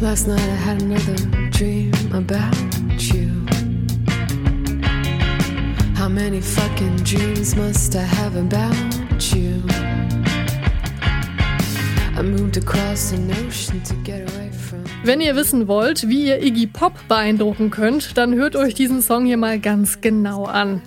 Last night I had another dream about you. How many fucking dreams must I have about you? I moved across an ocean to get away. Wenn ihr wissen wollt, wie ihr Iggy Pop beeindrucken könnt, dann hört euch diesen Song hier mal ganz genau an.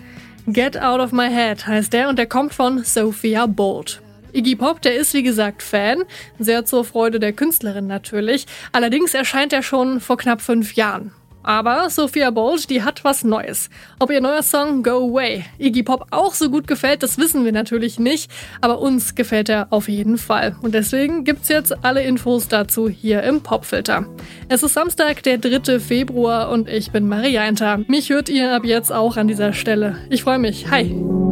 Get Out of My Head heißt der und der kommt von Sophia Bolt. Iggy Pop, der ist wie gesagt Fan, sehr zur Freude der Künstlerin natürlich. Allerdings erscheint er schon vor knapp fünf Jahren. Aber Sophia Bolt, die hat was Neues. Ob ihr neuer Song Go Away Iggy Pop auch so gut gefällt, das wissen wir natürlich nicht. Aber uns gefällt er auf jeden Fall. Und deswegen gibt's jetzt alle Infos dazu hier im Popfilter. Es ist Samstag, der 3. Februar und ich bin Marianta. Mich hört ihr ab jetzt auch an dieser Stelle. Ich freue mich. Hi!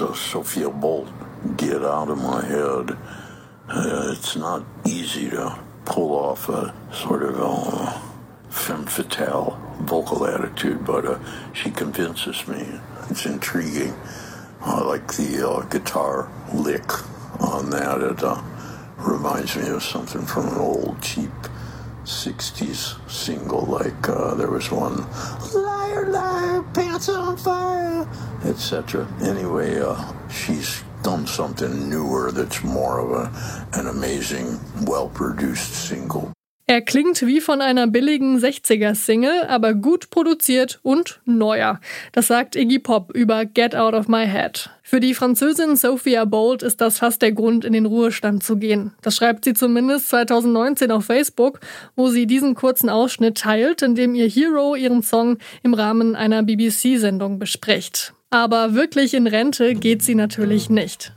Uh, Sophia Bolt. Get out of my head. Uh, it's not easy to pull off a sort of a femme fatale vocal attitude, but uh, she convinces me. It's intriguing. I like the uh, guitar lick on that. It uh, reminds me of something from an old cheap 60s single, like uh, there was one, Liar, Pants on Fire, etc. Anyway, uh, she's done something newer that's more of a, an amazing, well produced single. Er klingt wie von einer billigen 60er-Single, aber gut produziert und neuer. Das sagt Iggy Pop über Get Out of My Head. Für die Französin Sophia Bold ist das fast der Grund, in den Ruhestand zu gehen. Das schreibt sie zumindest 2019 auf Facebook, wo sie diesen kurzen Ausschnitt teilt, in dem ihr Hero ihren Song im Rahmen einer BBC-Sendung bespricht. Aber wirklich in Rente geht sie natürlich nicht.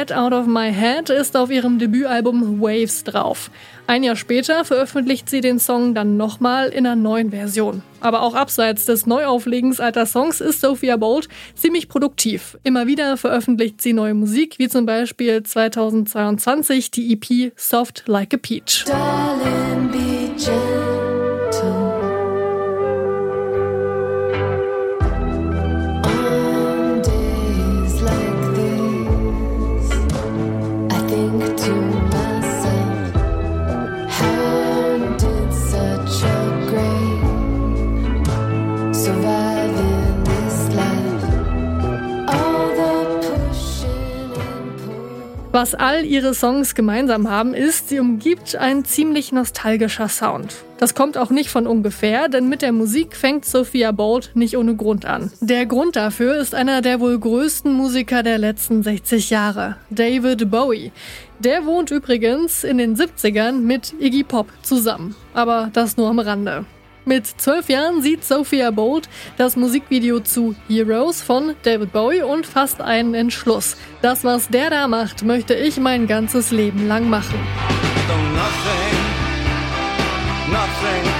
Get Out of My Head ist auf ihrem Debütalbum Waves drauf. Ein Jahr später veröffentlicht sie den Song dann nochmal in einer neuen Version. Aber auch abseits des Neuauflegens alter Songs ist Sophia Bold ziemlich produktiv. Immer wieder veröffentlicht sie neue Musik, wie zum Beispiel 2022 die EP Soft Like a Peach. Darling, Was all ihre Songs gemeinsam haben, ist, sie umgibt ein ziemlich nostalgischer Sound. Das kommt auch nicht von ungefähr, denn mit der Musik fängt Sophia Bolt nicht ohne Grund an. Der Grund dafür ist einer der wohl größten Musiker der letzten 60 Jahre, David Bowie. Der wohnt übrigens in den 70ern mit Iggy Pop zusammen. Aber das nur am Rande. Mit zwölf Jahren sieht Sophia Bolt das Musikvideo zu Heroes von David Bowie und fasst einen Entschluss. Das, was der da macht, möchte ich mein ganzes Leben lang machen. So nothing, nothing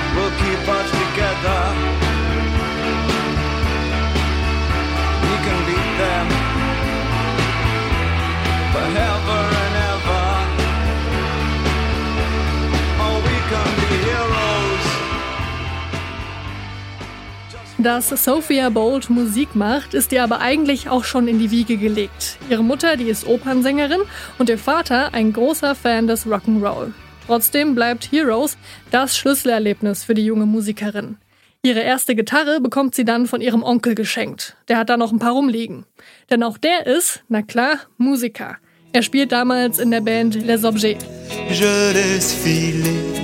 Dass Sophia Bold Musik macht, ist ihr aber eigentlich auch schon in die Wiege gelegt. Ihre Mutter, die ist Opernsängerin und ihr Vater ein großer Fan des Rock'n'Roll. Trotzdem bleibt Heroes das Schlüsselerlebnis für die junge Musikerin. Ihre erste Gitarre bekommt sie dann von ihrem Onkel geschenkt. Der hat da noch ein paar rumliegen. Denn auch der ist, na klar, Musiker. Er spielt damals in der Band Les Objets. Je laisse filer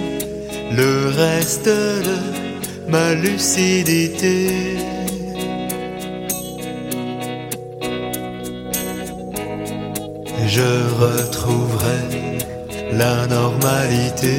le reste de ma lucidité. Je retrouverai la normalité.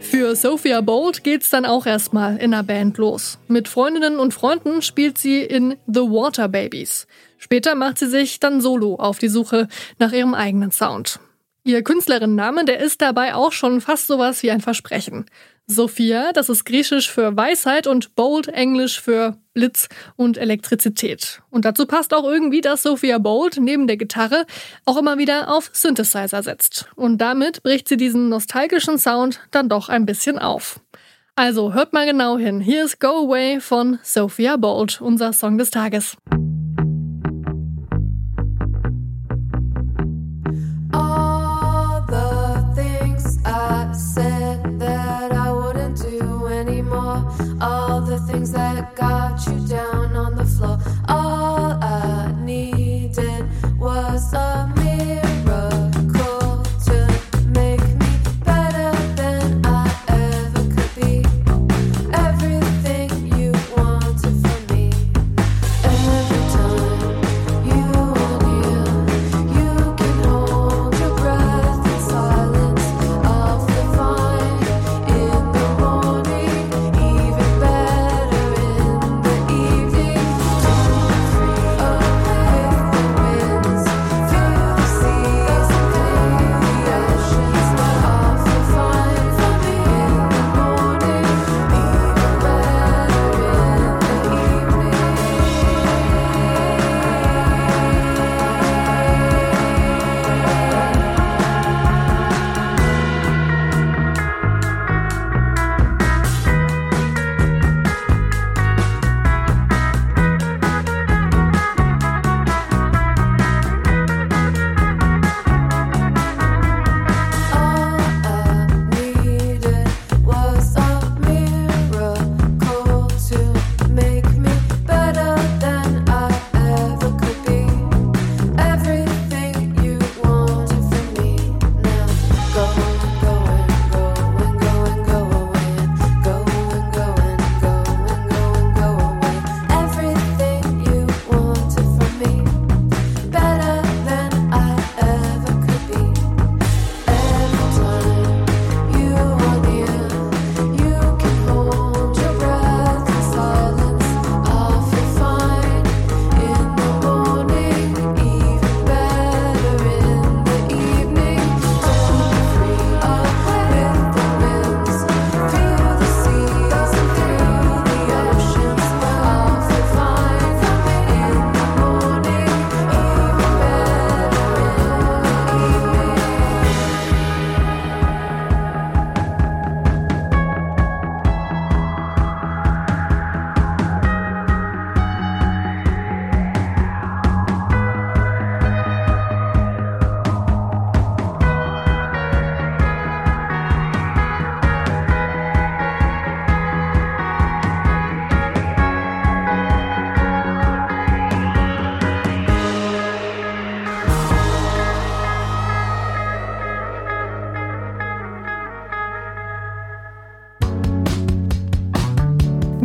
Für Sophia Bolt geht's dann auch erstmal in der Band los. Mit Freundinnen und Freunden spielt sie in The Water Babies. Später macht sie sich dann solo auf die Suche nach ihrem eigenen Sound. Ihr Künstlerinnenname, der ist dabei auch schon fast sowas wie ein Versprechen. Sophia, das ist griechisch für Weisheit und Bold englisch für Blitz und Elektrizität. Und dazu passt auch irgendwie, dass Sophia Bold neben der Gitarre auch immer wieder auf Synthesizer setzt. Und damit bricht sie diesen nostalgischen Sound dann doch ein bisschen auf. Also hört mal genau hin. Hier ist Go Away von Sophia Bold, unser Song des Tages. that I wouldn't do anymore. All the things that got you down.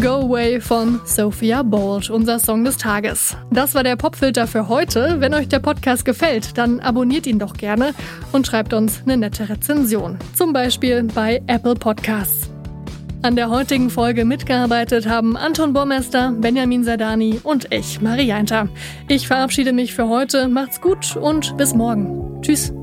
Go Away von Sophia Bold, unser Song des Tages. Das war der Popfilter für heute. Wenn euch der Podcast gefällt, dann abonniert ihn doch gerne und schreibt uns eine nette Rezension. Zum Beispiel bei Apple Podcasts. An der heutigen Folge mitgearbeitet haben Anton Bormester, Benjamin Sadani und ich, Marianta. Ich verabschiede mich für heute. Macht's gut und bis morgen. Tschüss.